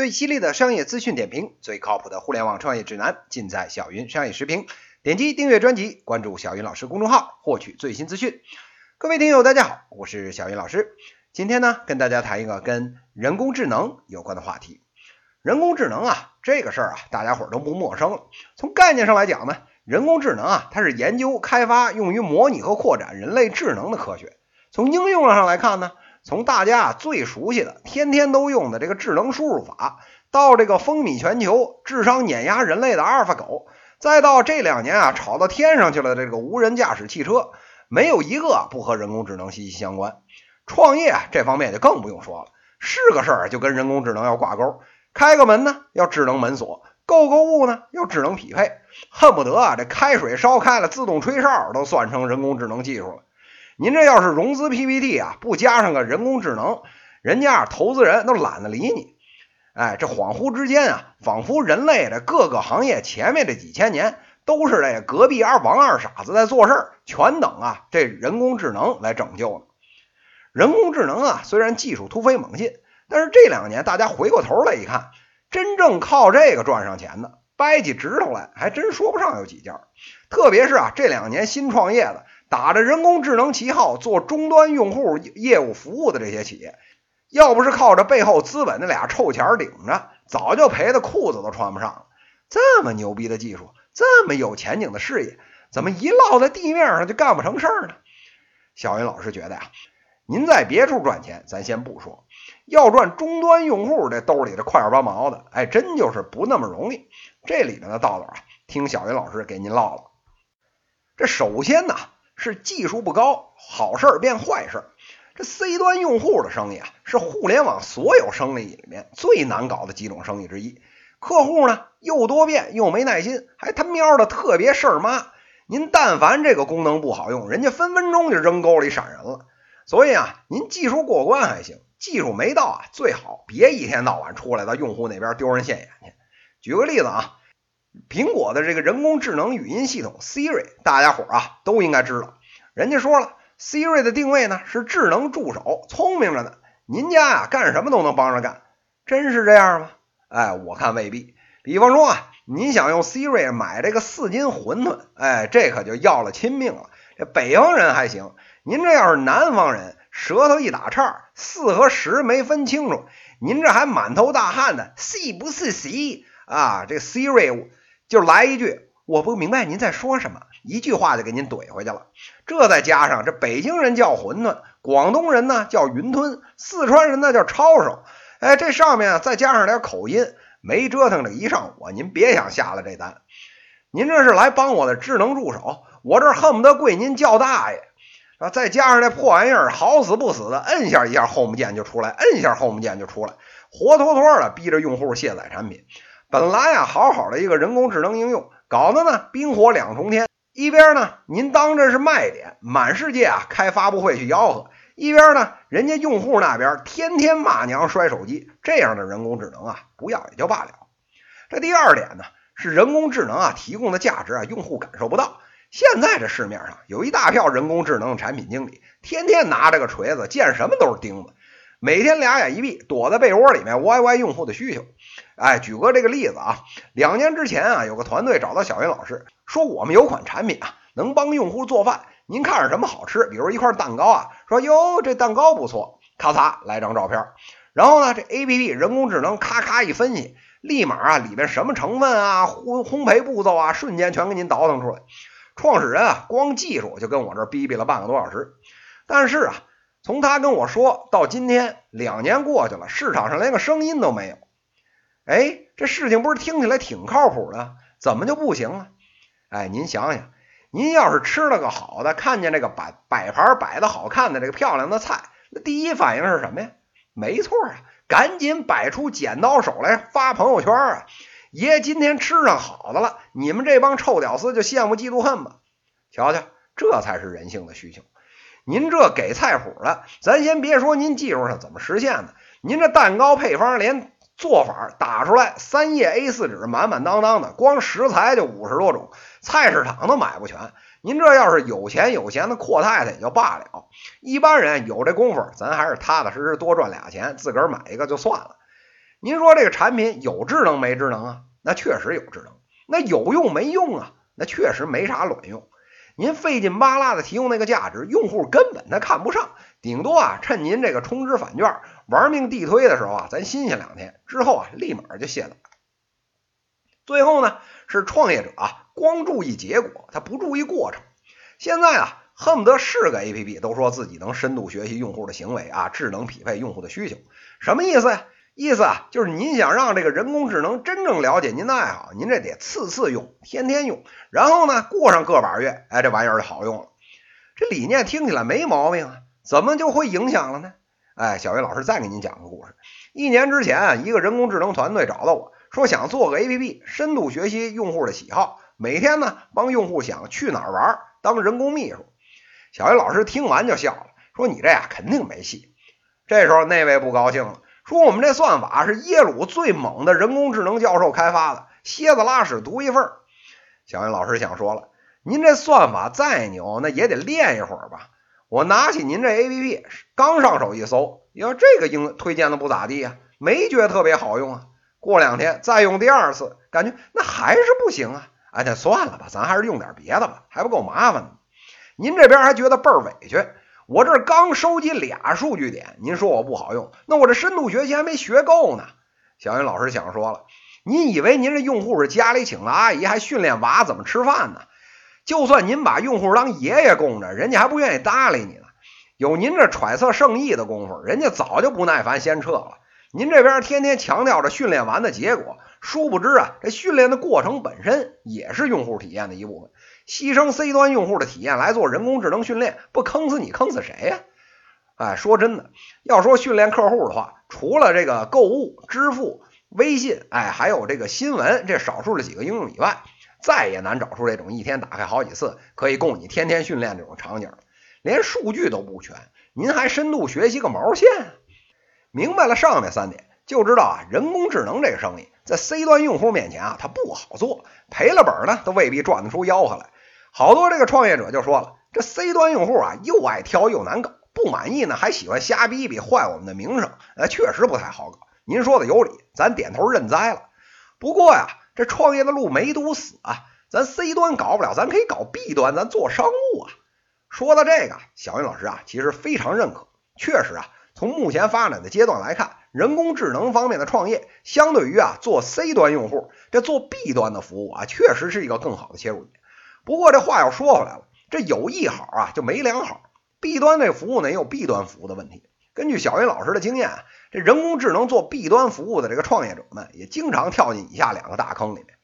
最犀利的商业资讯点评，最靠谱的互联网创业指南，尽在小云商业时评。点击订阅专辑，关注小云老师公众号，获取最新资讯。各位听友，大家好，我是小云老师。今天呢，跟大家谈一个跟人工智能有关的话题。人工智能啊，这个事儿啊，大家伙儿都不陌生了。从概念上来讲呢，人工智能啊，它是研究开发用于模拟和扩展人类智能的科学。从应用上来看呢，从大家最熟悉的、天天都用的这个智能输入法，到这个风靡全球、智商碾压人类的阿尔法狗，再到这两年啊炒到天上去了的这个无人驾驶汽车，没有一个不和人工智能息息相关。创业这方面就更不用说了，是个事儿就跟人工智能要挂钩。开个门呢要智能门锁，购购物呢要智能匹配，恨不得啊这开水烧开了自动吹哨都算成人工智能技术了。您这要是融资 PPT 啊，不加上个人工智能，人家投资人都懒得理你。哎，这恍惚之间啊，仿佛人类的各个行业前面这几千年都是这隔壁二王二傻子在做事儿，全等啊这人工智能来拯救呢。人工智能啊，虽然技术突飞猛进。但是这两年，大家回过头来一看，真正靠这个赚上钱的，掰起指头来还真说不上有几家。特别是啊，这两年新创业的，打着人工智能旗号做终端用户业务服务的这些企业，要不是靠着背后资本那俩臭钱顶着，早就赔的裤子都穿不上了。这么牛逼的技术，这么有前景的事业，怎么一落在地面上就干不成事儿呢？小云老师觉得呀，您在别处赚钱，咱先不说。要赚终端用户这兜里的块儿八毛的，哎，真就是不那么容易。这里面的道理啊，听小云老师给您唠了。这首先呢是技术不高，好事儿变坏事。这 C 端用户的生意啊，是互联网所有生意里面最难搞的几种生意之一。客户呢又多变又没耐心，还他喵的特别事儿妈。您但凡这个功能不好用，人家分分钟就扔沟里闪人了。所以啊，您技术过关还行。技术没到啊，最好别一天到晚出来到用户那边丢人现眼去。举个例子啊，苹果的这个人工智能语音系统 Siri，大家伙啊都应该知道。人家说了，Siri 的定位呢是智能助手，聪明着呢。您家啊干什么都能帮着干，真是这样吗？哎，我看未必。比方说啊，您想用 Siri 买这个四斤馄饨，哎，这可就要了亲命了。这北方人还行，您这要是南方人。舌头一打岔，四和十没分清楚，您这还满头大汗呢？C 不是啊？这 Siri 就来一句，我不明白您在说什么，一句话就给您怼回去了。这再加上这北京人叫馄饨，广东人呢叫云吞，四川人呢叫抄手，哎，这上面再加上点口音，没折腾这一上午，您别想下了这单。您这是来帮我的智能助手，我这恨不得跪您叫大爷。啊，再加上那破玩意儿，好死不死的，摁下一下 Home 键就出来，摁下 Home 键就出来，活脱脱的逼着用户卸载产品。本来呀，好好的一个人工智能应用，搞得呢冰火两重天。一边呢，您当这是卖点，满世界啊开发布会去吆喝；一边呢，人家用户那边天天骂娘摔手机。这样的人工智能啊，不要也就罢了。这第二点呢，是人工智能啊提供的价值啊，用户感受不到。现在这市面上有一大票人工智能产品经理，天天拿着个锤子，见什么都是钉子，每天俩眼一闭，躲在被窝里面歪歪用户的需求。哎，举个这个例子啊，两年之前啊，有个团队找到小云老师，说我们有款产品啊，能帮用户做饭，您看着什么好吃？比如一块蛋糕啊，说哟这蛋糕不错，咔嚓来张照片，然后呢这 A P P 人工智能咔咔一分析，立马啊里面什么成分啊，烘烘焙步骤啊，瞬间全给您倒腾出来。创始人啊，光技术就跟我这逼逼了半个多小时，但是啊，从他跟我说到今天，两年过去了，市场上连个声音都没有。哎，这事情不是听起来挺靠谱的，怎么就不行了？哎，您想想，您要是吃了个好的，看见这个摆摆盘摆的好看的这个漂亮的菜，那第一反应是什么呀？没错啊，赶紧摆出剪刀手来发朋友圈啊！爷今天吃上好的了，你们这帮臭屌丝就羡慕嫉妒恨吧。瞧瞧，这才是人性的需求。您这给菜谱的，咱先别说您技术上怎么实现的，您这蛋糕配方连做法打出来，三页 A4 纸满满当当的，光食材就五十多种，菜市场都买不全。您这要是有钱有闲的阔太太也就罢了，一般人有这功夫，咱还是踏踏实实多赚俩钱，自个儿买一个就算了。您说这个产品有智能没智能啊？那确实有智能。那有用没用啊？那确实没啥卵用。您费劲巴拉的提供那个价值，用户根本他看不上，顶多啊趁您这个充值返券玩命地推的时候啊，咱新鲜两天，之后啊立马就卸载。最后呢，是创业者啊光注意结果，他不注意过程。现在啊，恨不得是个 APP 都说自己能深度学习用户的行为啊，智能匹配用户的需求，什么意思呀？意思啊，就是您想让这个人工智能真正了解您的爱好，您这得次次用，天天用，然后呢，过上个把月，哎，这玩意儿就好用了。这理念听起来没毛病啊，怎么就会影响了呢？哎，小云老师再给您讲个故事。一年之前，一个人工智能团队找到我说，想做个 APP，深度学习用户的喜好，每天呢帮用户想去哪儿玩当人工秘书。小云老师听完就笑了，说你这呀肯定没戏。这时候那位不高兴了。说我们这算法是耶鲁最猛的人工智能教授开发的，蝎子拉屎独一份儿。小云老师想说了，您这算法再牛，那也得练一会儿吧。我拿起您这 APP，刚上手一搜，哟，这个应推荐的不咋地啊，没觉得特别好用啊。过两天再用第二次，感觉那还是不行啊。哎，那算了吧，咱还是用点别的吧，还不够麻烦呢。您这边还觉得倍儿委屈。我这刚收集俩数据点，您说我不好用？那我这深度学习还没学够呢。小云老师想说了，您以为您这用户是家里请了阿姨，还训练娃怎么吃饭呢？就算您把用户当爷爷供着，人家还不愿意搭理你呢。有您这揣测圣意的功夫，人家早就不耐烦先撤了。您这边天天强调着训练完的结果，殊不知啊，这训练的过程本身也是用户体验的一部分。牺牲 C 端用户的体验来做人工智能训练，不坑死你，坑死谁呀？哎，说真的，要说训练客户的话，除了这个购物、支付、微信，哎，还有这个新闻这少数的几个应用以外，再也难找出这种一天打开好几次，可以供你天天训练这种场景。连数据都不全，您还深度学习个毛线？明白了上面三点，就知道啊，人工智能这个生意在 C 端用户面前啊，它不好做，赔了本呢，都未必赚得出吆喝来。好多这个创业者就说了，这 C 端用户啊，又爱挑又难搞，不满意呢还喜欢瞎逼逼，坏我们的名声，哎，确实不太好搞。您说的有理，咱点头认栽了。不过呀，这创业的路没堵死啊，咱 C 端搞不了，咱可以搞 B 端，咱做商务啊。说到这个，小云老师啊，其实非常认可，确实啊。从目前发展的阶段来看，人工智能方面的创业，相对于啊做 C 端用户，这做 B 端的服务啊，确实是一个更好的切入点。不过这话又说回来了，这有一好啊就没两好。B 端这服务呢也有 B 端服务的问题。根据小云老师的经验啊，这人工智能做 B 端服务的这个创业者们，也经常跳进以下两个大坑里面。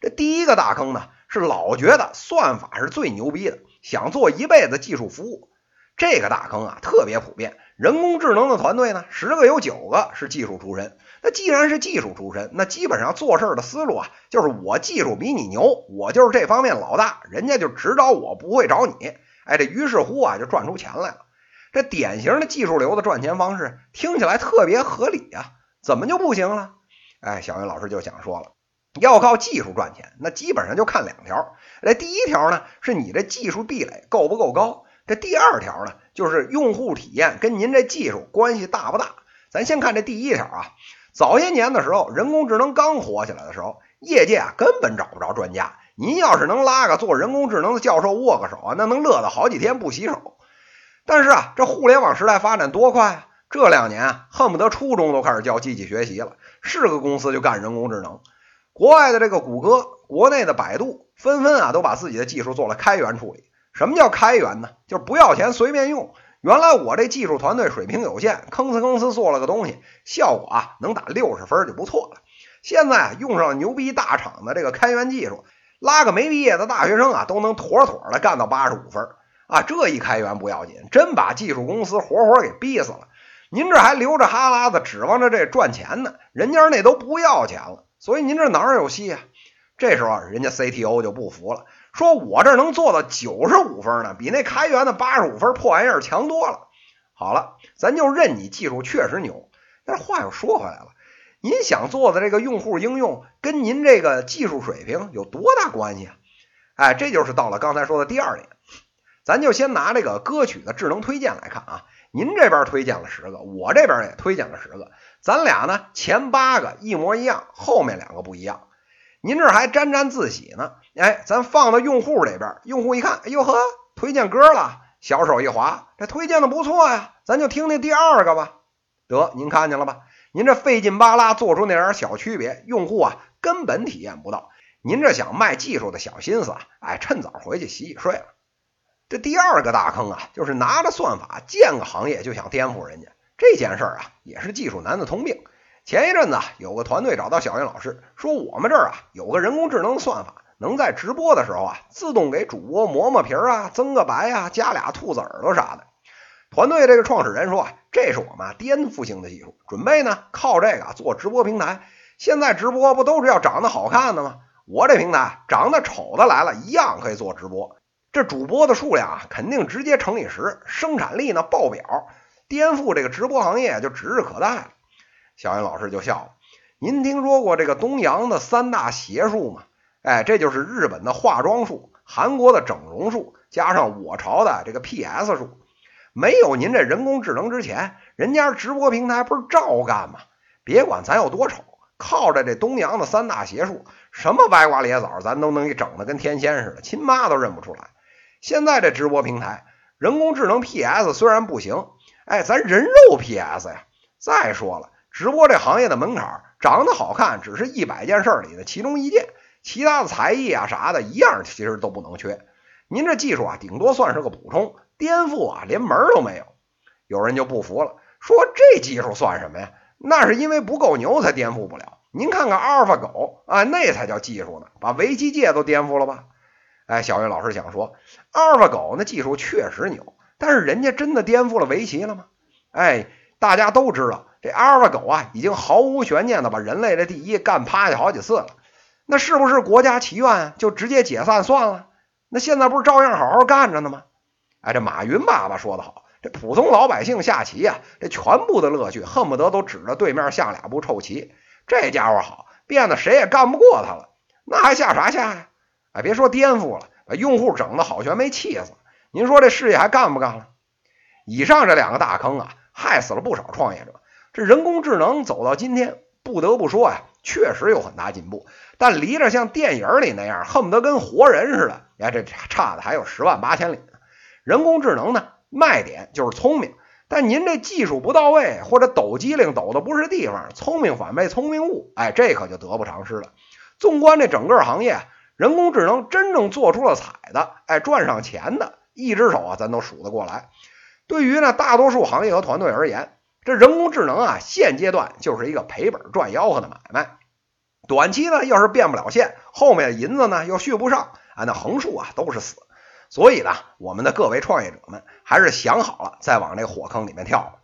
这第一个大坑呢，是老觉得算法是最牛逼的，想做一辈子技术服务。这个大坑啊特别普遍。人工智能的团队呢，十个有九个是技术出身。那既然是技术出身，那基本上做事的思路啊，就是我技术比你牛，我就是这方面老大，人家就只找我，不会找你。哎，这于是乎啊，就赚出钱来了。这典型的技术流的赚钱方式，听起来特别合理啊，怎么就不行了？哎，小云老师就想说了，要靠技术赚钱，那基本上就看两条。这第一条呢，是你这技术壁垒够不够高。这第二条呢，就是用户体验跟您这技术关系大不大？咱先看这第一条啊。早些年的时候，人工智能刚火起来的时候，业界啊根本找不着专家。您要是能拉个做人工智能的教授握个手啊，那能乐得好几天不洗手。但是啊，这互联网时代发展多快啊！这两年啊，恨不得初中都开始教机器学习了，是个公司就干人工智能。国外的这个谷歌，国内的百度，纷纷啊都把自己的技术做了开源处理。什么叫开源呢？就是不要钱随便用。原来我这技术团队水平有限，吭哧吭哧做了个东西，效果啊能打六十分就不错了。现在用上牛逼大厂的这个开源技术，拉个没毕业的大学生啊都能妥妥的干到八十五分啊！这一开源不要紧，真把技术公司活活给逼死了。您这还流着哈喇子指望着这赚钱呢，人家那都不要钱了，所以您这哪儿有戏啊？这时候人家 CTO 就不服了。说我这能做到九十五分呢，比那开源的八十五分破玩意儿强多了。好了，咱就认你技术确实牛。但是话又说回来了，您想做的这个用户应用跟您这个技术水平有多大关系啊？哎，这就是到了刚才说的第二点。咱就先拿这个歌曲的智能推荐来看啊，您这边推荐了十个，我这边也推荐了十个，咱俩呢前八个一模一样，后面两个不一样。您这还沾沾自喜呢？哎，咱放到用户这边，用户一看，哎呦呵，推荐歌了，小手一滑，这推荐的不错呀，咱就听听第二个吧。得，您看见了吧？您这费劲巴拉做出那点小区别，用户啊根本体验不到。您这想卖技术的小心思啊，哎，趁早回去洗洗睡了。这第二个大坑啊，就是拿着算法建个行业就想颠覆人家，这件事儿啊，也是技术男的通病。前一阵子有个团队找到小云老师，说我们这儿啊有个人工智能算法，能在直播的时候啊自动给主播磨磨皮儿啊、增个白啊、加俩兔子耳朵啥的。团队这个创始人说啊，这是我们颠覆性的技术，准备呢靠这个做直播平台。现在直播不都是要长得好看的吗？我这平台长得丑的来了，一样可以做直播。这主播的数量啊，肯定直接乘以十，生产力呢爆表，颠覆这个直播行业就指日可待了。小云老师就笑了：“您听说过这个东洋的三大邪术吗？哎，这就是日本的化妆术、韩国的整容术，加上我朝的这个 PS 术。没有您这人工智能之前，人家直播平台不是照干吗？别管咱有多丑。”靠着这东洋的三大邪术，什么歪瓜裂枣，咱都能给整的跟天仙似的，亲妈都认不出来。现在这直播平台，人工智能 PS 虽然不行，哎，咱人肉 PS 呀。再说了，直播这行业的门槛，长得好看只是一百件事里的其中一件，其他的才艺啊啥的，一样其实都不能缺。您这技术啊，顶多算是个补充，颠覆啊连门都没有。有人就不服了，说这技术算什么呀？那是因为不够牛才颠覆不了。您看看阿尔法狗啊，那才叫技术呢，把围棋界都颠覆了吧？哎，小云老师想说，阿尔法狗那技术确实牛，但是人家真的颠覆了围棋了吗？哎，大家都知道，这阿尔法狗啊，已经毫无悬念的把人类的第一干趴下好几次了。那是不是国家棋院就直接解散算了？那现在不是照样好好干着呢吗？哎，这马云爸爸说的好。这普通老百姓下棋呀，这全部的乐趣恨不得都指着对面下俩步臭棋。这家伙好，变得谁也干不过他了。那还下啥下呀？哎，别说颠覆了，把用户整的好悬没气死。您说这事业还干不干了？以上这两个大坑啊，害死了不少创业者。这人工智能走到今天，不得不说呀，确实有很大进步，但离着像电影里那样恨不得跟活人似的，哎，这差的还有十万八千里呢。人工智能呢？卖点就是聪明，但您这技术不到位，或者抖机灵抖的不是地方，聪明反被聪明误，哎，这可就得不偿失了。纵观这整个行业，人工智能真正做出了彩的，哎，赚上钱的，一只手啊，咱都数得过来。对于呢大多数行业和团队而言，这人工智能啊，现阶段就是一个赔本赚吆喝的买卖。短期呢，要是变不了现，后面的银子呢又续不上，啊，那横竖啊都是死。所以呢，我们的各位创业者们还是想好了再往这火坑里面跳。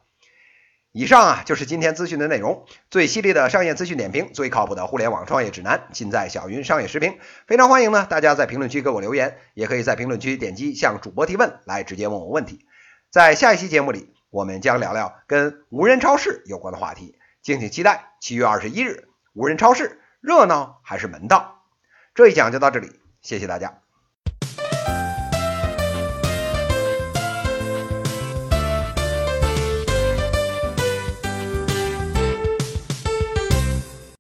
以上啊就是今天资讯的内容，最犀利的商业资讯点评，最靠谱的互联网创业指南，尽在小云商业时评。非常欢迎呢大家在评论区给我留言，也可以在评论区点击向主播提问，来直接问我问题。在下一期节目里，我们将聊聊跟无人超市有关的话题，敬请期待。七月二十一日，无人超市热闹还是门道？这一讲就到这里，谢谢大家。